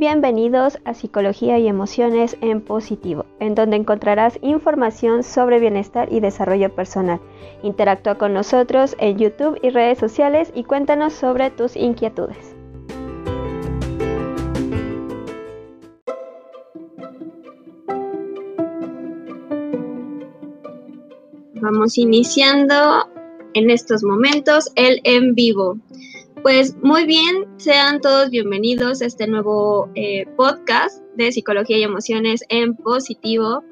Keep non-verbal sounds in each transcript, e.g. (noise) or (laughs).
bienvenidos a Psicología y Emociones en Positivo, en donde encontrarás información sobre bienestar y desarrollo personal. Interactúa con nosotros en YouTube y redes sociales y cuéntanos sobre tus inquietudes. Vamos iniciando en estos momentos el en vivo. Pues muy bien, sean todos bienvenidos a este nuevo eh, podcast de Psicología y Emociones en Positivo.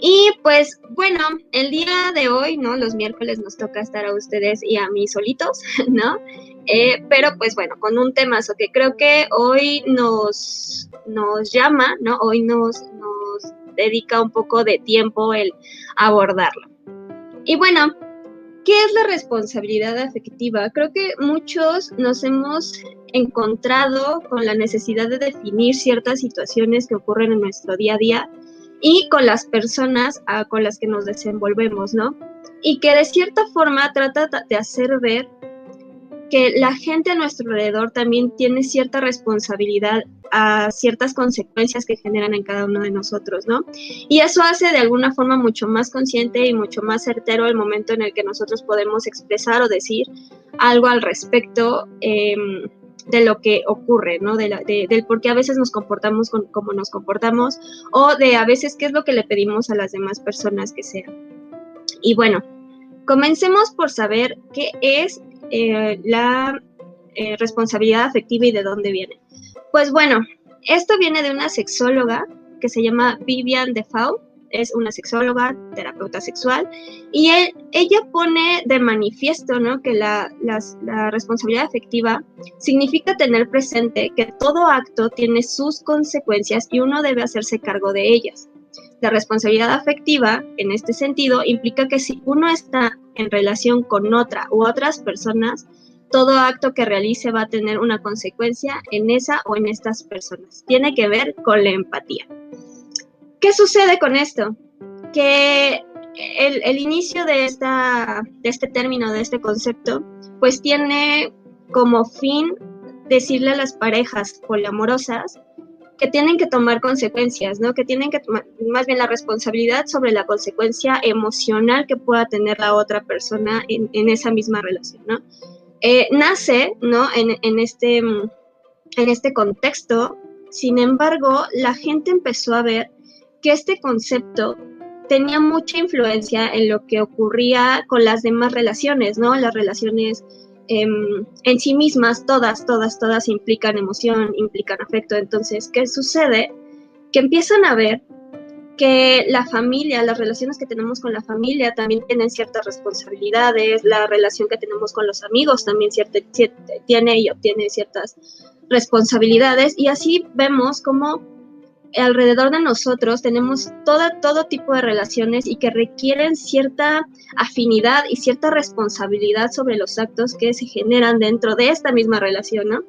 Y pues bueno, el día de hoy, ¿no? Los miércoles nos toca estar a ustedes y a mí solitos, (laughs) ¿no? Eh, pero pues bueno, con un temazo que creo que hoy nos, nos llama, ¿no? Hoy nos, nos dedica un poco de tiempo el abordarlo. Y bueno, ¿Qué es la responsabilidad afectiva? Creo que muchos nos hemos encontrado con la necesidad de definir ciertas situaciones que ocurren en nuestro día a día y con las personas ah, con las que nos desenvolvemos, ¿no? Y que de cierta forma trata de hacer ver que la gente a nuestro alrededor también tiene cierta responsabilidad a ciertas consecuencias que generan en cada uno de nosotros, ¿no? Y eso hace de alguna forma mucho más consciente y mucho más certero el momento en el que nosotros podemos expresar o decir algo al respecto em, de lo que ocurre, ¿no? De del por qué a veces nos comportamos como nos comportamos o de a veces qué es lo que le pedimos a las demás personas que sean. Y bueno, comencemos por saber qué es eh, la eh, responsabilidad afectiva y de dónde viene. Pues bueno, esto viene de una sexóloga que se llama Vivian Defoe, es una sexóloga, terapeuta sexual, y ella pone de manifiesto ¿no? que la, la, responsabilidad afectiva significa tener presente que todo acto tiene sus consecuencias y uno debe hacerse cargo de ellas. La responsabilidad afectiva, en este sentido, implica que si uno está en relación con otra u otras personas, todo acto que realice va a tener una consecuencia en esa o en estas personas. Tiene que ver con la empatía. ¿Qué sucede con esto? Que el, inicio de, esta, de este término, de este concepto, pues tiene como fin decirle a las parejas poliamorosas que tienen que tomar consecuencias, ¿no? Que tienen que tomar más bien la responsabilidad sobre la consecuencia emocional que pueda tener la otra persona en, esa misma relación, ¿no? Eh, nace, ¿no? En, este, en este contexto, sin embargo, la gente empezó a ver que este concepto tenía mucha influencia en lo que ocurría con las demás relaciones, ¿no? Las relaciones Em, en sí mismas, todas, todas, todas implican emoción, implican afecto. Entonces, ¿qué sucede? Que empiezan a ver que la familia, las relaciones que tenemos con la familia también tienen ciertas responsabilidades, la relación que tenemos con los amigos también tiene y obtiene ciertas responsabilidades y así vemos cómo alrededor de nosotros tenemos todo tipo de relaciones y que requieren cierta afinidad y cierta responsabilidad sobre los actos que se generan dentro de esta misma relación, ¿no?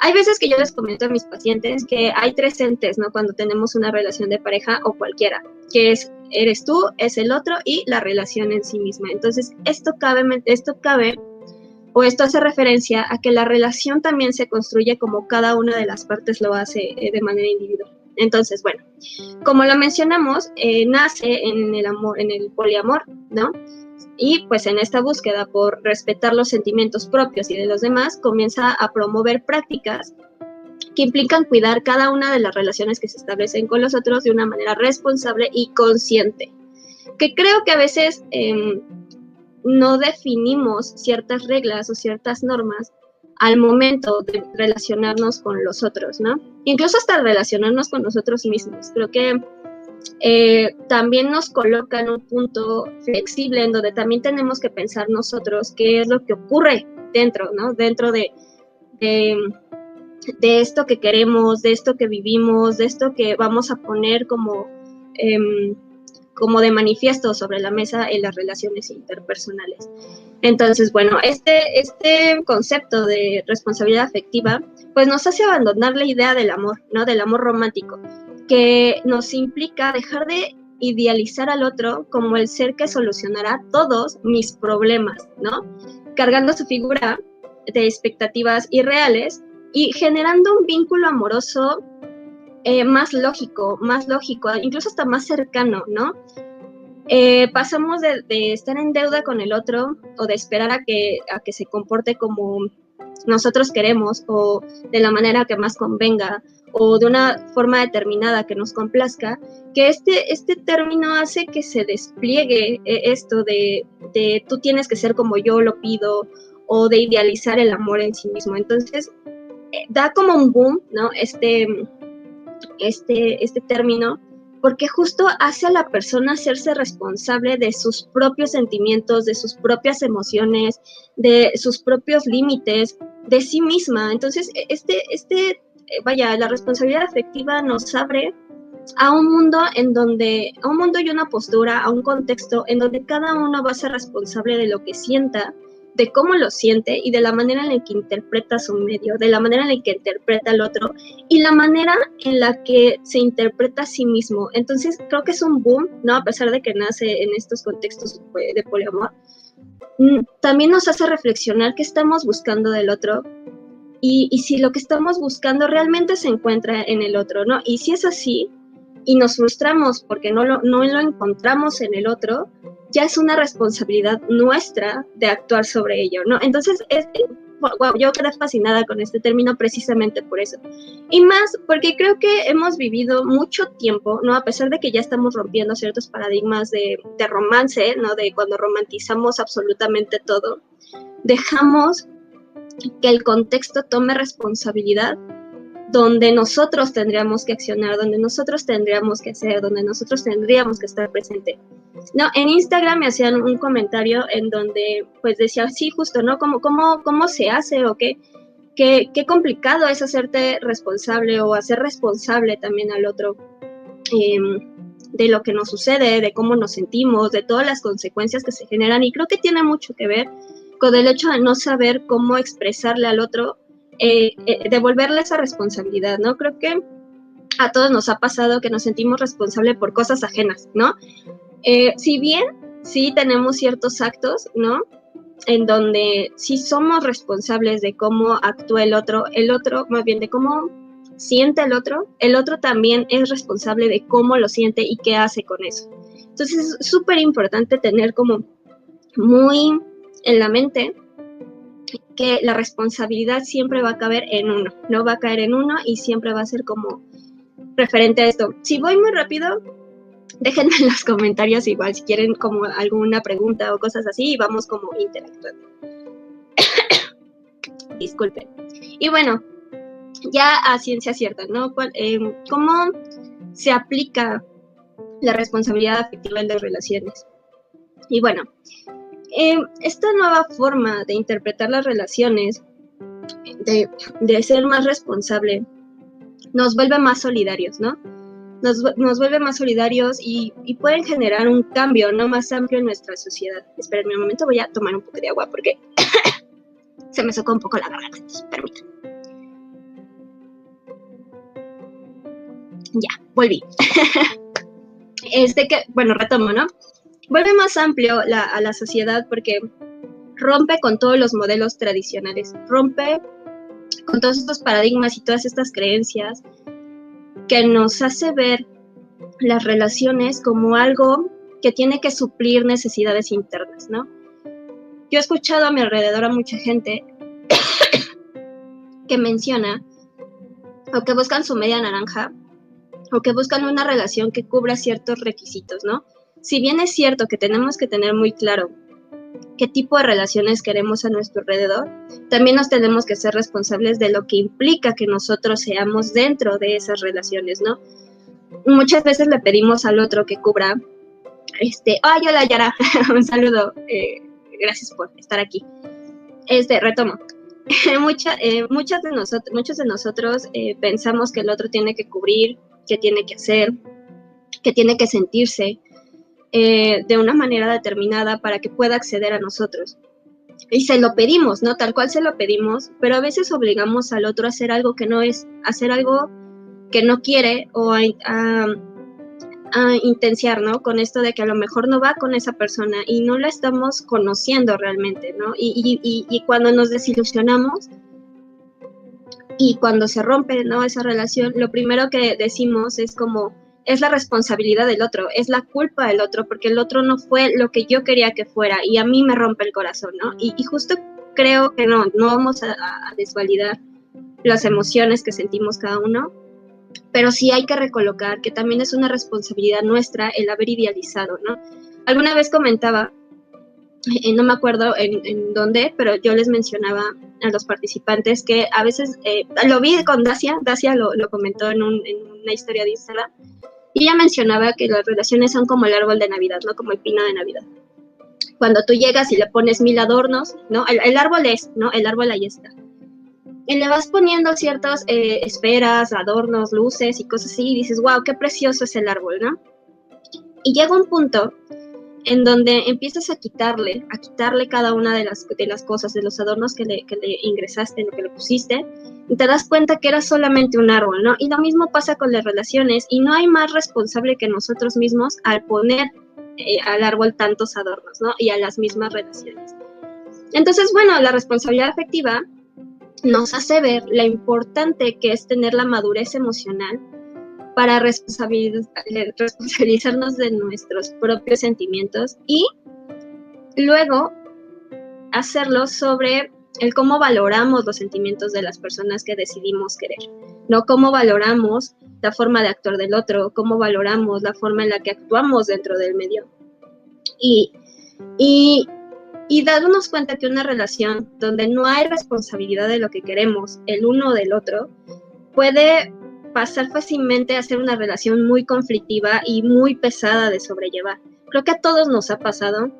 Hay veces que yo les comento a mis pacientes que hay tres entes, ¿no? Cuando tenemos una relación de pareja o cualquiera, que es eres tú, es el otro y la relación en sí misma. Entonces, esto cabe, esto cabe o esto hace referencia a que la relación también se construye como cada una de las partes lo hace eh, de manera individual. Entonces, bueno, como lo mencionamos, eh, nace en el amor, en el poliamor, ¿no? Y pues en esta búsqueda por respetar los sentimientos propios y de los demás, comienza a promover prácticas que implican cuidar cada una de las relaciones que se establecen con los otros de una manera responsable y consciente. Que creo que a veces em, no definimos ciertas reglas o ciertas normas al momento de relacionarnos con los otros, ¿no? Incluso hasta relacionarnos con nosotros mismos. Creo que eh, también nos coloca en un punto flexible en donde también tenemos que pensar nosotros qué es lo que ocurre dentro, ¿no? Dentro de, de, esto que queremos, de esto que vivimos, de esto que vamos a poner como... Em, como de manifiesto sobre la mesa en las relaciones interpersonales. Entonces, bueno, este, este concepto de responsabilidad afectiva, pues nos hace abandonar la idea del amor, ¿no? Del amor romántico, que nos implica dejar de idealizar al otro como el ser que solucionará todos mis problemas, ¿no? Cargando su figura de expectativas irreales y generando un vínculo amoroso eh, más lógico, más lógico, incluso hasta más cercano, ¿no? Eh, pasamos de, estar en deuda con el otro o de esperar a que, a que se comporte como nosotros queremos o de la manera que más convenga o de una forma determinada que nos complazca, que este, este término hace que se despliegue eh, esto de, de tú tienes que ser como yo lo pido o de idealizar el amor en sí mismo. Entonces, eh, da como un boom, ¿no? Este, este, este término, porque justo hace a la persona hacerse responsable de sus propios sentimientos, de sus propias emociones, de sus propios límites, de sí misma. Entonces, e, este, este, eh, vaya, la responsabilidad afectiva nos abre a un mundo en donde, a un mundo y una postura, a un contexto en donde cada uno va a ser responsable de lo que sienta, de cómo lo siente y de la manera en la que interpreta su medio, de la manera en la que interpreta al otro y la manera en la que se interpreta a sí mismo. Entonces creo que es un boom, ¿no? A pesar de que nace en estos contextos de poliamor, mm, también nos hace reflexionar qué estamos buscando del otro y, si lo que estamos buscando realmente se encuentra en el otro, ¿no? Y si es así, y nos frustramos porque no lo encontramos en el otro, ya es una responsabilidad nuestra de actuar sobre ello, ¿no? Entonces, es, yo quedé fascinada con este término precisamente por eso. Y más porque creo que hemos vivido mucho tiempo, ¿no? A pesar de que ya estamos rompiendo ciertos paradigmas de, de romance, ¿no? De cuando romantizamos absolutamente todo, dejamos que el contexto tome responsabilidad donde nosotros tendríamos que accionar, donde nosotros tendríamos que hacer, donde nosotros tendríamos que estar presente. No, en Instagram me hacían un comentario en donde pues decía, sí, justo, ¿no? ¿Cómo, cómo, cómo se hace o qué, qué, qué complicado es hacerte responsable o hacer responsable también al otro em, de lo que nos sucede, de cómo nos sentimos, de todas las consecuencias que se generan. Y creo que tiene mucho que ver con el hecho de no saber cómo expresarle al otro eh, eh, devolverle esa responsabilidad, ¿no? Creo que a todos nos ha pasado que nos sentimos responsables por cosas ajenas, ¿no? Eh, si bien sí tenemos ciertos actos, ¿no? En donde sí somos responsables de cómo actúa el otro, el otro, más bien de cómo siente el otro, el otro también es responsable de cómo lo siente y qué hace con eso. Entonces es súper importante tener como muy en la mente que la responsabilidad siempre va a caber en uno, no va a caer en uno y siempre va a ser como referente a esto. Si voy muy rápido, déjenme en los comentarios igual si quieren como alguna pregunta o cosas así y vamos como interactuando. (coughs) Disculpen. Y bueno, ya a ciencia cierta, ¿no? Em, ¿Cómo se aplica la responsabilidad afectiva en las relaciones? Y bueno, eh, esta nueva forma de interpretar las relaciones, de, ser más responsable, nos vuelve más solidarios, ¿no? Nos, vuelve más solidarios y, pueden generar un cambio no más amplio en nuestra sociedad. Esperen un momento, voy a tomar un poco de agua porque (coughs) se me socó un poco la garganta. Permítanme. Ya, volví. (laughs) este que, bueno, retomo, ¿no? vuelve más amplio a la sociedad porque rompe con todos los modelos tradicionales, rompe con todos estos paradigmas y todas estas creencias que nos hace ver las relaciones como algo que tiene que suplir necesidades internas, ¿no? Yo he escuchado a mi alrededor a mucha gente (coughs) que menciona o que buscan su media naranja o que buscan una relación que cubra ciertos requisitos, ¿no? si bien es cierto que tenemos que tener muy claro qué tipo de relaciones queremos a nuestro alrededor, también nos tenemos que ser responsables de lo que implica que nosotros seamos dentro de esas relaciones, ¿no? Muchas veces le pedimos al otro que cubra, este, ay, hola Yara, (laughs) un saludo, eh, gracias por estar aquí. Este, retomo. (laughs) Mucha, eh, muchas de nosotros, muchos de nosotros eh, pensamos que el otro tiene que cubrir, que tiene que hacer, que tiene que sentirse, eh, de una manera determinada para que pueda acceder a nosotros. Y se lo pedimos, ¿no? Tal cual se lo pedimos, pero a veces obligamos al otro a hacer algo que no es, hacer algo que no quiere o a, a, intenciar, ¿no? Con esto de que a lo mejor no va con esa persona y no la estamos conociendo realmente, ¿no? Y, y, y cuando nos desilusionamos, Y cuando se rompe ¿no? esa relación, lo primero que decimos es como, es la responsabilidad del otro, es la culpa del otro, porque el otro no fue lo que yo quería que fuera y a mí me rompe el corazón, ¿no? Y, justo creo que no, no vamos a, a, desvalidar las emociones que sentimos cada uno, pero sí hay que recolocar que también es una responsabilidad nuestra el haber idealizado, ¿no? Alguna vez comentaba eh, no me acuerdo en, dónde, pero yo les mencionaba a los participantes que a veces, eh, lo vi con Dacia, Dacia lo, comentó en, una historia de Instagram, y ella mencionaba que las relaciones son como el árbol de Navidad, ¿no? Como el pino de Navidad. Cuando tú llegas y le pones mil adornos, ¿no? El, árbol es, ¿no? El árbol ahí está. Y le vas poniendo ciertas eh, esferas, adornos, luces y cosas así, y dices, wow, qué precioso es el árbol, ¿no? Y llega un punto en donde empiezas a quitarle, a quitarle cada una de las, de las cosas, de los adornos que le, que le ingresaste, lo que le pusiste, y te das cuenta que era solamente un árbol, ¿no? Y lo mismo pasa con las relaciones, y no hay más responsable que nosotros mismos al poner eh, al árbol tantos adornos, ¿no? Y a las mismas relaciones. Entonces, bueno, la responsabilidad afectiva nos hace ver la importante que es tener la madurez emocional para responsabilizarnos de nuestros propios sentimientos y luego hacerlo sobre el cómo valoramos los sentimientos de las personas que decidimos querer, no cómo valoramos la forma de actuar del otro, cómo valoramos la forma en la que actuamos dentro del medio. Y, y, y darnos cuenta que una relación donde no hay responsabilidad de lo que queremos el uno del otro puede pasar fácilmente a ser una relación muy conflictiva y muy pesada de sobrellevar. Creo que a todos nos ha pasado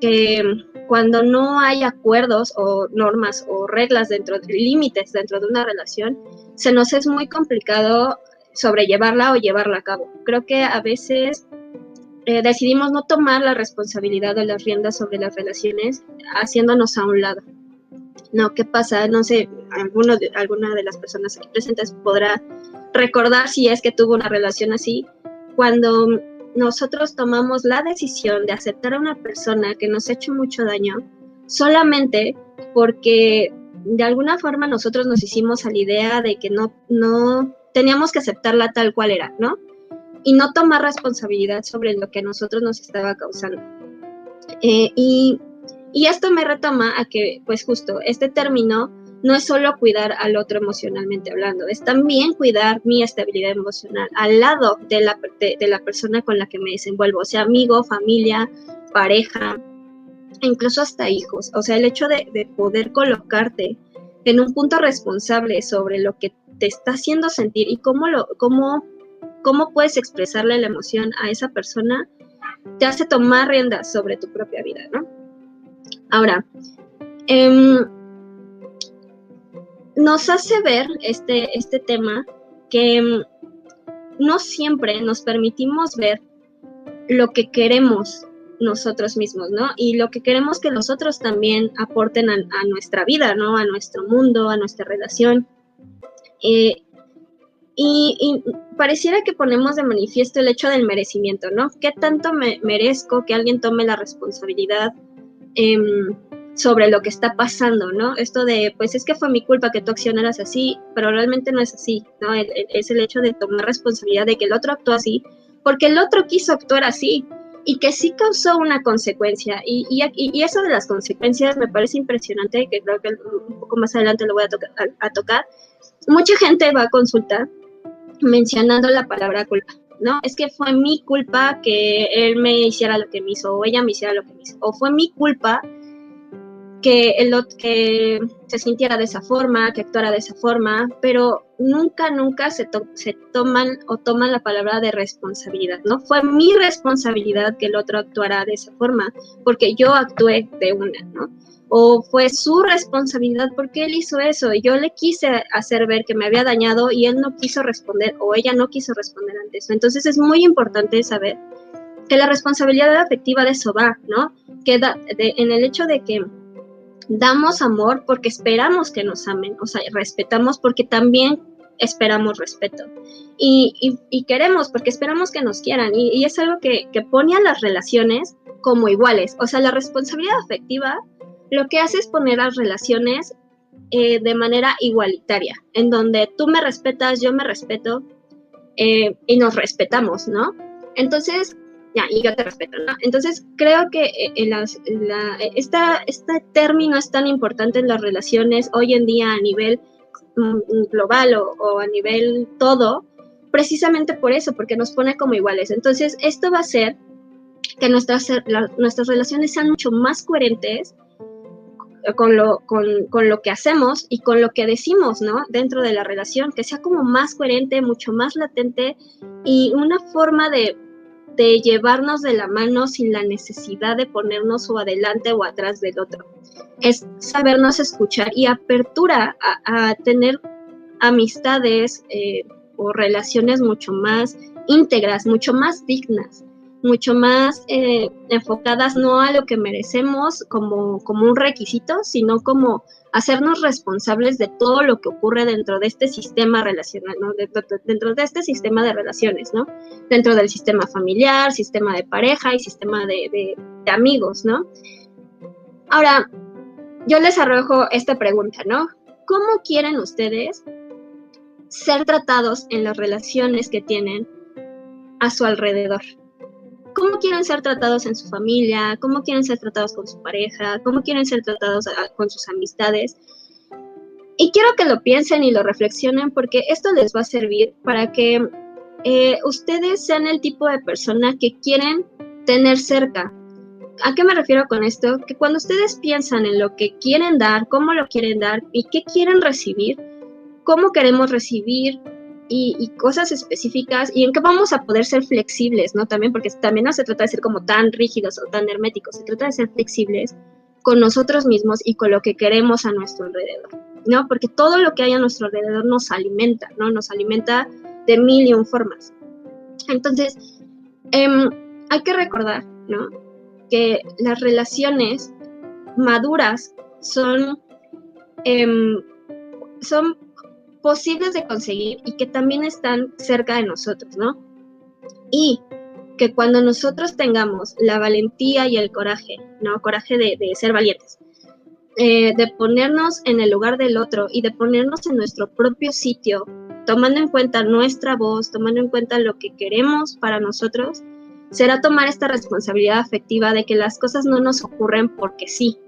que cuando no hay acuerdos o normas o reglas dentro de límites dentro de una relación, se nos es muy complicado sobrellevarla o llevarla a cabo. Creo que a veces eh, decidimos no tomar la responsabilidad de las riendas sobre las relaciones, haciéndonos a un lado. No, ¿qué pasa? No sé, alguno de, alguna de las personas aquí presentes podrá recordar si es que tuvo una relación así, cuando nosotros tomamos la decisión de aceptar a una persona que nos ha hecho mucho daño solamente porque de alguna forma nosotros nos hicimos a la idea de que no, no teníamos que aceptarla tal cual era, ¿no? Y no tomar responsabilidad sobre lo que a nosotros nos estaba causando. Eh, y, y esto me retoma a que, pues justo, este término no es solo cuidar al otro emocionalmente hablando, es también cuidar mi estabilidad emocional al lado de la, de, la persona con la que me desenvuelvo, o sea, amigo, familia, pareja, incluso hasta hijos. O sea, el hecho de, de poder colocarte en un punto responsable sobre lo que te está haciendo sentir y cómo, lo, cómo, cómo puedes expresarle la emoción a esa persona, te hace tomar riendas sobre tu propia vida, ¿no? Ahora, eh, nos hace ver este, este tema que mm, no siempre nos permitimos ver lo que queremos nosotros mismos, ¿no? Y lo que queremos que los otros también aporten a, nuestra vida, ¿no? A nuestro mundo, a nuestra relación. Eh, y, pareciera que ponemos de manifiesto el hecho del merecimiento, ¿no? ¿Qué tanto me merezco que alguien tome la responsabilidad? Eh, sobre lo que está pasando, ¿no? Esto de, pues es que fue mi culpa que tú accionaras así, pero realmente no es así, ¿no? es el hecho de tomar responsabilidad de que el otro actuó así, porque el otro quiso actuar así y que sí causó una consecuencia. Y, y, eso de las consecuencias me parece impresionante, que creo que un poco más adelante lo voy a, a tocar. Mucha gente va a consultar mencionando la palabra culpa. ¿no? Es que fue mi culpa que él me hiciera lo que me hizo o ella me hiciera lo que me hizo. O fue mi culpa que, el, que se sintiera de esa forma, que actuara de esa forma, pero nunca, nunca se, se toman o toman la palabra de responsabilidad. No fue mi responsabilidad que el otro actuara de esa forma, porque yo actué de una, ¿no? O fue su responsabilidad porque él hizo eso yo le quise hacer ver que me había dañado y él no quiso responder o ella no quiso responder ante eso. Entonces es muy importante saber que la responsabilidad afectiva de eso va, ¿no? Queda en el hecho de que damos amor porque esperamos que nos amen, o sea, respetamos porque también esperamos respeto. Y, queremos porque esperamos que nos quieran. Y, es algo que, que, pone a las relaciones como iguales. O sea, la responsabilidad afectiva lo que hace es poner las relaciones eh, de manera igualitaria, en donde tú me respetas, yo me respeto eh, y nos respetamos, ¿no? Entonces, ya, y yo te respeto, ¿no? Entonces, creo que eh, esta, este término es tan importante en las relaciones hoy en día a nivel mm, global o, a nivel todo, precisamente por eso, porque nos pone como iguales. Entonces, esto va a hacer que nuestras, nuestras relaciones sean mucho más coherentes con lo, con, con, lo que hacemos y con lo que decimos, ¿no? Dentro de la relación, que sea como más coherente, mucho más latente y una forma de, de llevarnos de la mano sin la necesidad de ponernos o adelante o atrás del otro. Es sabernos escuchar y apertura a, tener amistades eh, o relaciones mucho más íntegras, mucho más dignas mucho más eh, enfocadas no a lo que merecemos como, como un requisito, sino como hacernos responsables de todo lo que ocurre dentro de este sistema relacional, dentro, de este sistema de relaciones, ¿no? Dentro del sistema familiar, sistema de pareja y sistema de, de amigos, ¿no? Ahora, yo les arrojo esta pregunta, ¿no? ¿Cómo quieren ustedes ser tratados en las relaciones que tienen a su alrededor? Cómo quieren ser tratados en su familia, cómo quieren ser tratados con su pareja, cómo quieren ser tratados ah, con sus amistades. Y quiero que lo piensen y lo reflexionen porque esto les va a servir para que eh, ustedes sean el tipo de persona que quieren tener cerca. ¿A qué me refiero con esto? Que cuando ustedes piensan en lo que quieren dar, cómo lo quieren dar y qué quieren recibir, cómo queremos recibir, y, cosas específicas y en qué vamos a poder ser flexibles, ¿no? También porque también no se trata de ser como tan rígidos o tan herméticos, se trata de ser flexibles con nosotros mismos y con lo que queremos a nuestro alrededor, ¿no? Porque todo lo que hay a nuestro alrededor nos alimenta, ¿no? Nos alimenta de mil y un formas. Entonces, em, hay que recordar, ¿no? Que las relaciones maduras son, em, son posibles de conseguir y que también están cerca de nosotros, ¿no? Y que cuando nosotros tengamos la valentía y el coraje, ¿no? Coraje de, ser valientes, eh, de ponernos en el lugar del otro y de ponernos en nuestro propio sitio, tomando en cuenta nuestra voz, tomando en cuenta lo que queremos para nosotros, será tomar esta responsabilidad afectiva de que las cosas no nos ocurren porque sí,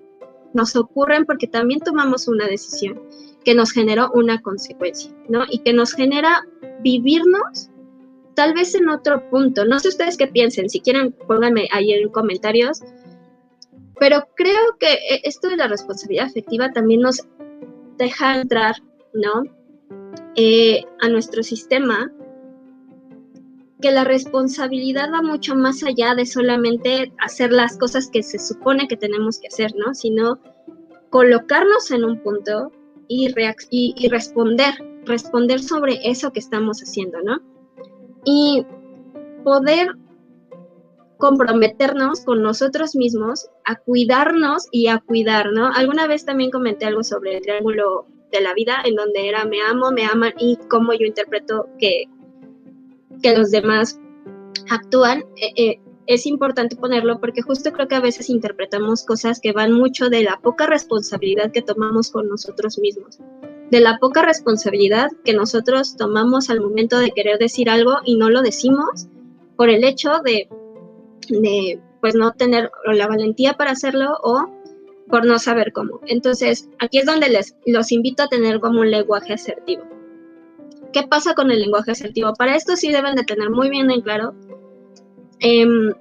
nos ocurren porque también tomamos una decisión que nos generó una consecuencia, ¿no? Y que nos genera vivirnos tal vez en otro punto. No sé ustedes qué piensen, si quieren pónganme ahí en comentarios, pero creo que e, esto de la responsabilidad afectiva también nos deja entrar, ¿no? Eh, a nuestro sistema, que la responsabilidad va mucho más allá de solamente hacer las cosas que se supone que tenemos que hacer, ¿no? Sino colocarnos en un punto y, responder, responder sobre eso que estamos haciendo, ¿no? Y poder comprometernos con nosotros mismos a cuidarnos y a cuidar, ¿no? Alguna vez también comenté algo sobre el triángulo de la vida, en donde era me amo, me aman y cómo yo interpreto que, que los demás actúan. Eh, eh, es importante ponerlo porque justo creo que a veces interpretamos cosas que van mucho de la poca responsabilidad que tomamos con nosotros mismos, de la poca responsabilidad que nosotros tomamos al momento de querer decir algo y no lo decimos por el hecho de, de pues no tener la valentía para hacerlo o por no saber cómo. Entonces, aquí es donde les los invito a tener como un lenguaje asertivo. ¿Qué pasa con el lenguaje asertivo? Para esto sí deben de tener muy bien en claro Em,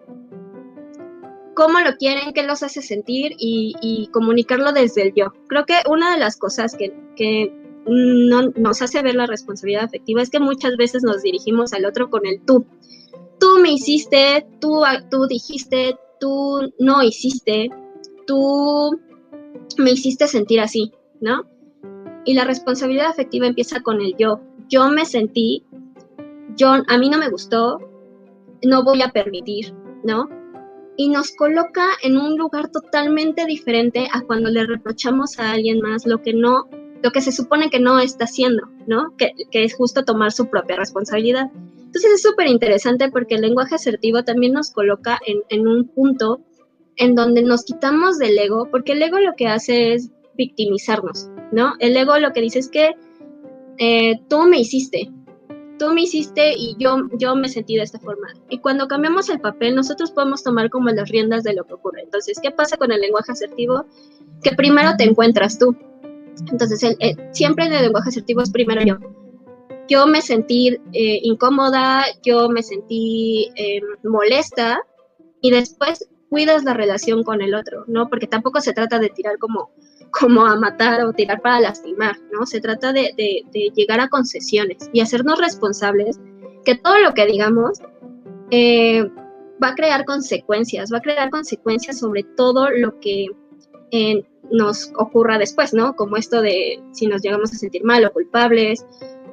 cómo lo quieren, qué los hace sentir y, comunicarlo desde el yo. Creo que una de las cosas que, no, nos hace ver la responsabilidad afectiva es que muchas veces nos dirigimos al otro con el tú. Tú me hiciste, tú, tú dijiste, tú no hiciste, tú me hiciste sentir así, ¿no? Y la responsabilidad afectiva empieza con el yo. Yo me sentí, yo, a mí no me gustó, no voy a permitir, ¿no? Y nos coloca en un lugar totalmente diferente a cuando le reprochamos a alguien más lo que no, lo que se supone que no está haciendo, ¿no? Que, es justo tomar su propia responsabilidad. Entonces es súper interesante porque el lenguaje asertivo también nos coloca en, en un punto en donde nos quitamos del ego, porque el ego lo que hace es victimizarnos, ¿no? El ego lo que dice es que eh, tú me hiciste, tú me hiciste y yo, yo me sentí de esta forma. Y cuando cambiamos el papel, nosotros podemos tomar como las riendas de lo que ocurre. Entonces, ¿qué pasa con el lenguaje asertivo? Que primero te encuentras tú. Entonces, el, siempre en el lenguaje asertivo es primero yo. Yo me sentí eh, incómoda, yo me sentí em, molesta y después cuidas la relación con el otro, ¿no? Porque tampoco se trata de tirar como como a matar o tirar para lastimar, ¿no? Se trata de, llegar a concesiones y hacernos responsables que todo lo que digamos eh, va a crear consecuencias, va a crear consecuencias sobre todo lo que eh, nos ocurra después, ¿no? Como esto de si nos llegamos a sentir mal o culpables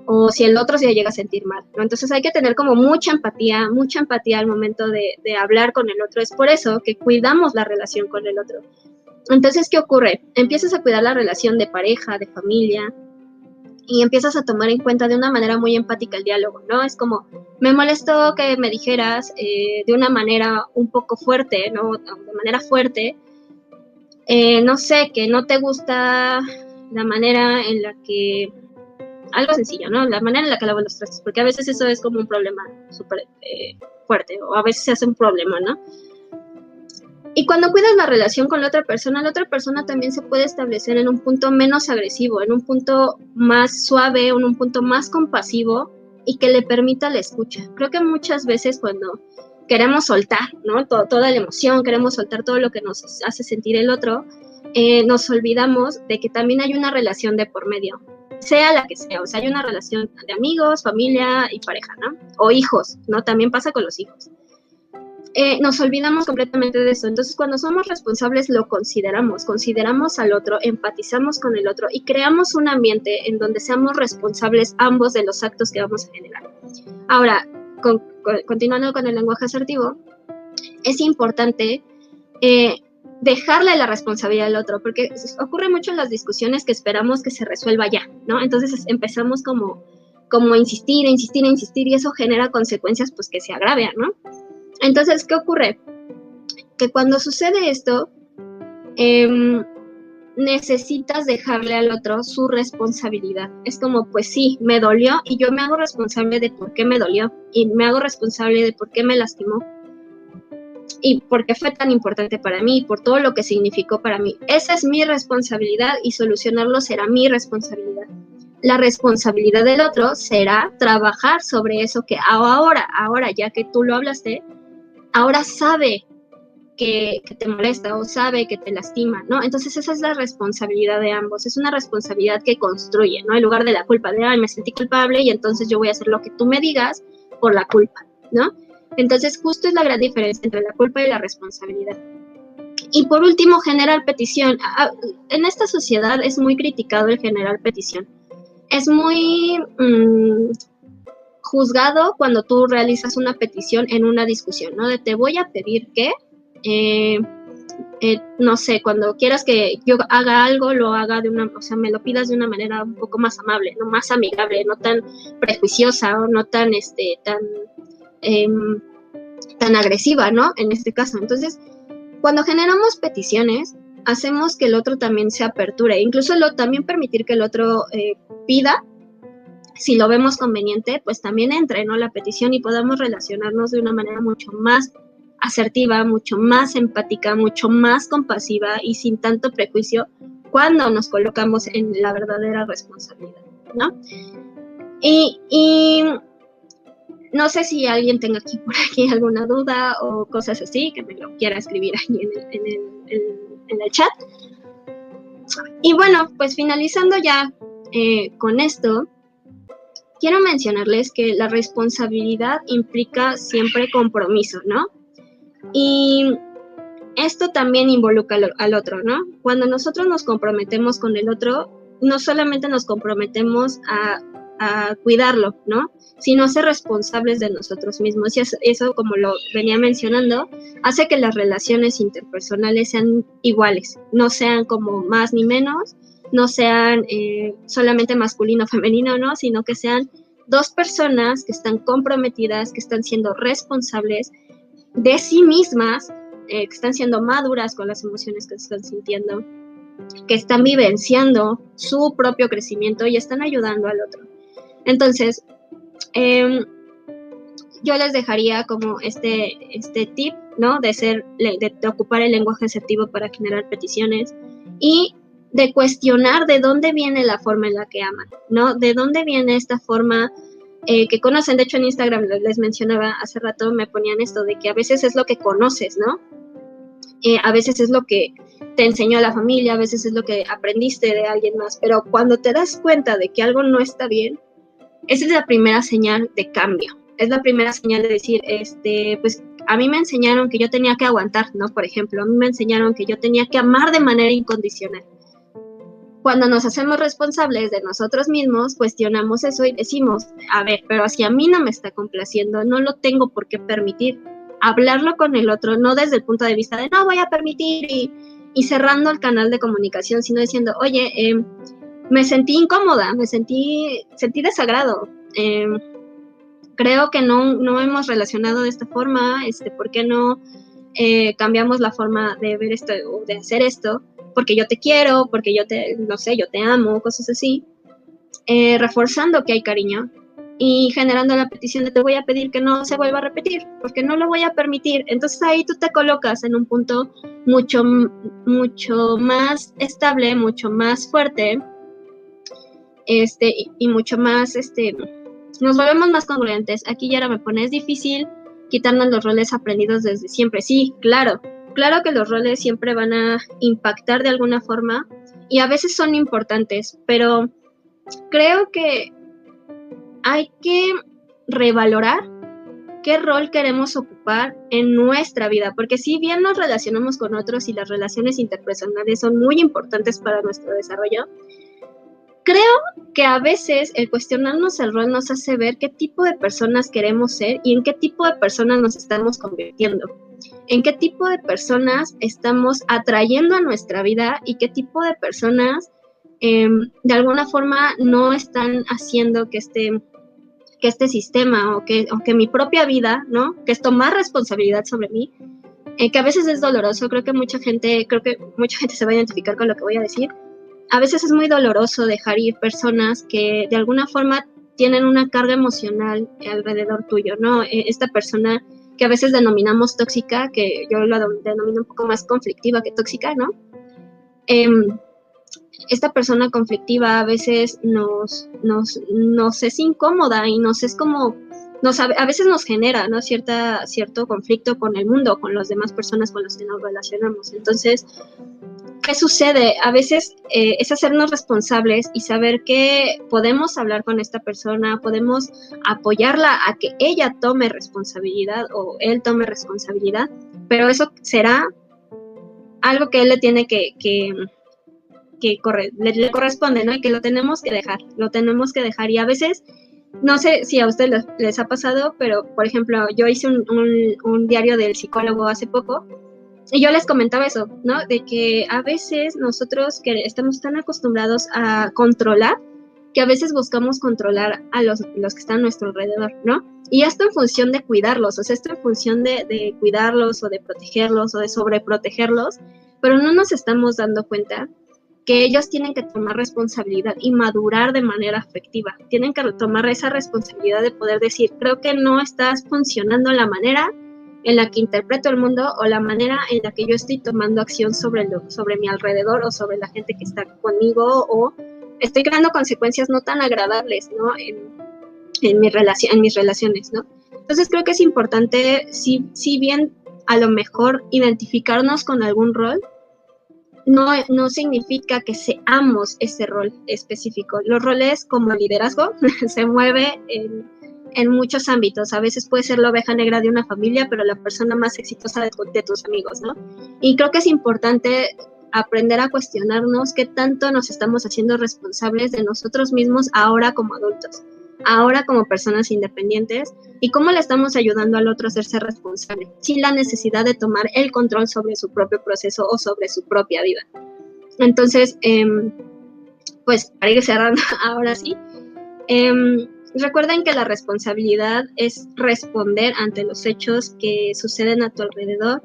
o si el otro se llega a sentir mal, ¿no? Entonces hay que tener como mucha empatía, mucha empatía al momento de, de hablar con el otro. Es por eso que cuidamos la relación con el otro. Entonces, ¿qué ocurre? Empiezas a cuidar la relación de pareja, de familia, y empiezas a tomar en cuenta de una manera muy empática el diálogo, ¿no? Es como, me molestó que me dijeras eh, de una manera un poco fuerte, ¿no? De manera fuerte, eh, no sé, que no te gusta la manera en la que, algo sencillo, ¿no? La manera en la que lavo los trastes, porque a veces eso es como un problema súper eh, fuerte, o a veces se hace un problema, ¿no? Y cuando cuidas la relación con la otra persona, la otra persona también se puede establecer en un punto menos agresivo, en un punto más suave, en un punto más compasivo y que le permita la escucha. Creo que muchas veces cuando queremos soltar, ¿no? toda la emoción, queremos soltar todo lo que nos hace sentir el otro, eh, nos olvidamos de que también hay una relación de por medio, sea la que sea, o sea, hay una relación de amigos, familia y pareja, ¿no? O hijos, ¿no? También pasa con los hijos. Eh, nos olvidamos completamente de eso. Entonces, cuando somos responsables, lo consideramos, consideramos al otro, empatizamos con el otro y creamos un ambiente en donde seamos responsables ambos de los actos que vamos a generar. Ahora, continuando con el lenguaje asertivo, es importante eh, dejarle la responsabilidad al otro, porque ocurre mucho en las discusiones que esperamos que se resuelva ya, ¿no? Entonces empezamos como, como a insistir, a insistir, a insistir y eso genera consecuencias pues que se agravian, ¿no? Entonces, ¿qué ocurre? Que cuando sucede esto, em, necesitas dejarle al otro su responsabilidad. Es como, pues sí, me dolió y yo me hago responsable de por qué me dolió y me hago responsable de por qué me lastimó y por qué fue tan importante para mí y por todo lo que significó para mí. Esa es mi responsabilidad y solucionarlo será mi responsabilidad. La responsabilidad del otro será trabajar sobre eso que ahora, ahora ya que tú lo hablaste, ahora sabe que, te molesta o sabe que te lastima, ¿no? Entonces esa es la responsabilidad de ambos, es una responsabilidad que construye, ¿no? En lugar de la culpa de, ay, me sentí culpable y entonces yo voy a hacer lo que tú me digas por la culpa, ¿no? Entonces justo es la gran diferencia entre la culpa y la responsabilidad. Y por último, generar petición. En esta sociedad es muy criticado el generar petición. Es muy mm, juzgado cuando tú realizas una petición en una discusión, ¿no? De te voy a pedir que, eh, eh, no sé, cuando quieras que yo haga algo, lo haga de una, o sea, me lo pidas de una manera un poco más amable, ¿no? Más amigable, no tan prejuiciosa o no tan, este, tan, em, tan agresiva, ¿no? En este caso. Entonces, cuando generamos peticiones, hacemos que el otro también se aperture, incluso lo, también permitir que el otro eh, pida si lo vemos conveniente, pues también entre ¿no? la petición y podamos relacionarnos de una manera mucho más asertiva, mucho más empática, mucho más compasiva y sin tanto prejuicio cuando nos colocamos en la verdadera responsabilidad, ¿no? Y, no sé si alguien tenga aquí por aquí alguna duda o cosas así, que me lo quiera escribir el, en el, chat. Y bueno, pues finalizando ya eh, con esto, quiero mencionarles que la responsabilidad implica siempre compromiso, ¿no? Y esto también involucra al, otro, ¿no? Cuando nosotros nos comprometemos con el otro, no solamente nos comprometemos a, cuidarlo, ¿no? Sino a ser responsables de nosotros mismos. Y eso, como lo venía mencionando, hace que las relaciones interpersonales sean iguales, no sean como más ni menos, no sean eh, solamente masculino o femenino, ¿no? Sino que sean dos personas que están comprometidas, que están siendo responsables de sí mismas, eh, que están siendo maduras con las emociones que están sintiendo que están vivenciando su propio crecimiento y están ayudando al otro. Entonces, em, yo les dejaría como este, este tip, ¿no? De, ser, de, ocupar el lenguaje asertivo para generar peticiones y de cuestionar de dónde viene la forma en la que aman, ¿no? De dónde viene esta forma eh, que conocen. De hecho, en Instagram les mencionaba hace rato, me ponían esto de que a veces es lo que conoces, ¿no? Eh, a veces es lo que te enseñó la familia, a veces es lo que aprendiste de alguien más, pero cuando te das cuenta de que algo no está bien, esa es la primera señal de cambio, es la primera señal de decir, este, pues a mí me enseñaron que yo tenía que aguantar, ¿no? Por ejemplo, a mí me enseñaron que yo tenía que amar de manera incondicional. Cuando nos hacemos responsables de nosotros mismos, cuestionamos eso y decimos, a ver, pero si a mí no me está complaciendo, no lo tengo por qué permitir. Hablarlo con el otro, no desde el punto de vista de no voy a permitir y, cerrando el canal de comunicación, sino diciendo, oye, eh, me sentí incómoda, me sentí, sentí desagrado. Eh, creo que no, no hemos relacionado de esta forma, este, ¿por qué no eh, cambiamos la forma de ver esto o de hacer esto? Porque yo te quiero, porque yo te, no sé, yo te amo, cosas así. Eh, reforzando que hay cariño y generando la petición de te voy a pedir que no se vuelva a repetir, porque no lo voy a permitir. Entonces ahí tú te colocas en un punto mucho, mucho más estable, mucho más fuerte, este, y mucho más, este, nos volvemos más congruentes. Aquí ya me pone, es difícil quitarnos los roles aprendidos desde siempre. Sí, claro, claro que los roles siempre van a impactar de alguna forma y a veces son importantes, pero creo que hay que revalorar qué rol queremos ocupar en nuestra vida, porque si bien nos relacionamos con otros y las relaciones interpersonales son muy importantes para nuestro desarrollo, Creo que a veces el cuestionarnos el rol nos hace ver qué tipo de personas queremos ser y en qué tipo de personas nos estamos convirtiendo, en qué tipo de personas estamos atrayendo a nuestra vida y qué tipo de personas em, de alguna forma no están haciendo que este, que este sistema o que, o mi propia vida, ¿no? Que es tomar responsabilidad sobre mí, eh, que a veces es doloroso, creo que mucha gente, creo que mucha gente se va a identificar con lo que voy a decir, a veces es muy doloroso dejar ir personas que de alguna forma tienen una carga emocional alrededor tuyo, ¿no? E, esta persona que a veces denominamos tóxica, que yo la denomino un poco más conflictiva que tóxica, ¿no? Em, esta persona conflictiva a veces nos, nos, nos, es incómoda y nos es como, nos, a veces nos genera, ¿no? Cierta, cierto conflicto con el mundo, con las demás personas con las que nos relacionamos. Entonces, ¿qué sucede? A veces eh, es hacernos responsables y saber que podemos hablar con esta persona, podemos apoyarla a que ella tome responsabilidad o él tome responsabilidad, pero eso será algo que él le tiene que, que, le, corresponde, ¿no? Y que lo tenemos que dejar, lo tenemos que dejar. Y a veces, no sé si a ustedes les, ha pasado, pero por ejemplo, yo hice un diario del psicólogo hace poco y yo les comentaba eso, ¿no? De que a veces nosotros que estamos tan acostumbrados a controlar, que a veces buscamos controlar a los, los que están a nuestro alrededor, ¿no? Y esto en función de cuidarlos, o sea, esto en función de, de cuidarlos o de protegerlos o de sobreprotegerlos, pero no nos estamos dando cuenta que ellos tienen que tomar responsabilidad y madurar de manera afectiva. Tienen que tomar esa responsabilidad de poder decir, creo que no estás funcionando la manera en la que interpreto el mundo o la manera en la que yo estoy tomando acción sobre, lo, sobre mi alrededor o sobre la gente que está conmigo o estoy creando consecuencias no tan agradables ¿no? En, mi relación, en mis relaciones. ¿no? Entonces creo que es importante, si, si bien a lo mejor identificarnos con algún rol, no, no, significa que seamos ese rol específico. Los roles como liderazgo (laughs) se mueve en, en muchos ámbitos. A veces puede ser la oveja negra de una familia, pero la persona más exitosa de, tus amigos, ¿no? Y creo que es importante aprender a cuestionarnos qué tanto nos estamos haciendo responsables de nosotros mismos ahora como adultos, ahora como personas independientes y cómo le estamos ayudando al otro a hacerse responsable, sin la necesidad de tomar el control sobre su propio proceso o sobre su propia vida. Entonces, em, pues para ir cerrando (laughs) ahora sí, eh, Recuerden que la responsabilidad es responder ante los hechos que suceden a tu alrededor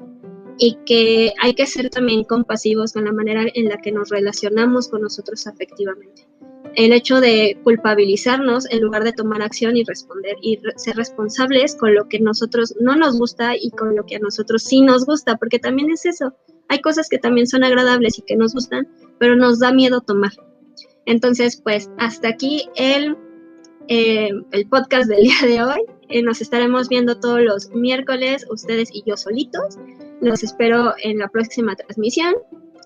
y que hay que ser también compasivos con la manera en la que nos relacionamos con nosotros afectivamente. El hecho de culpabilizarnos en lugar de tomar acción y responder y ser responsables con lo que nosotros no nos gusta y con lo que a nosotros sí nos gusta, porque también es eso. Hay cosas que también son agradables y que nos gustan, pero nos da miedo tomar. Entonces, pues hasta aquí el, eh, el podcast del (laughs) día de hoy. Eh, nos estaremos viendo todos los miércoles, ustedes y yo solitos. Los espero en la próxima transmisión.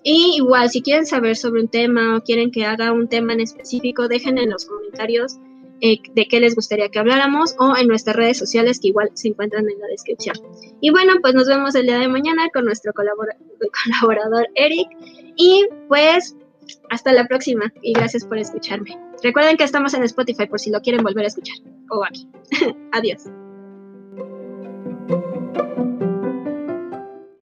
Y igual, si quieren saber sobre un tema o quieren que haga un tema en específico, dejen en los comentarios eh, de qué les gustaría que habláramos o en nuestras redes sociales que igual se encuentran en la descripción. Y bueno, pues nos vemos el día de mañana con nuestro (laughs) colaborador Eric. Y pues hasta la próxima y gracias por escucharme. Recuerden que estamos en Spotify por si lo quieren volver a escuchar o aquí. (laughs) Adiós.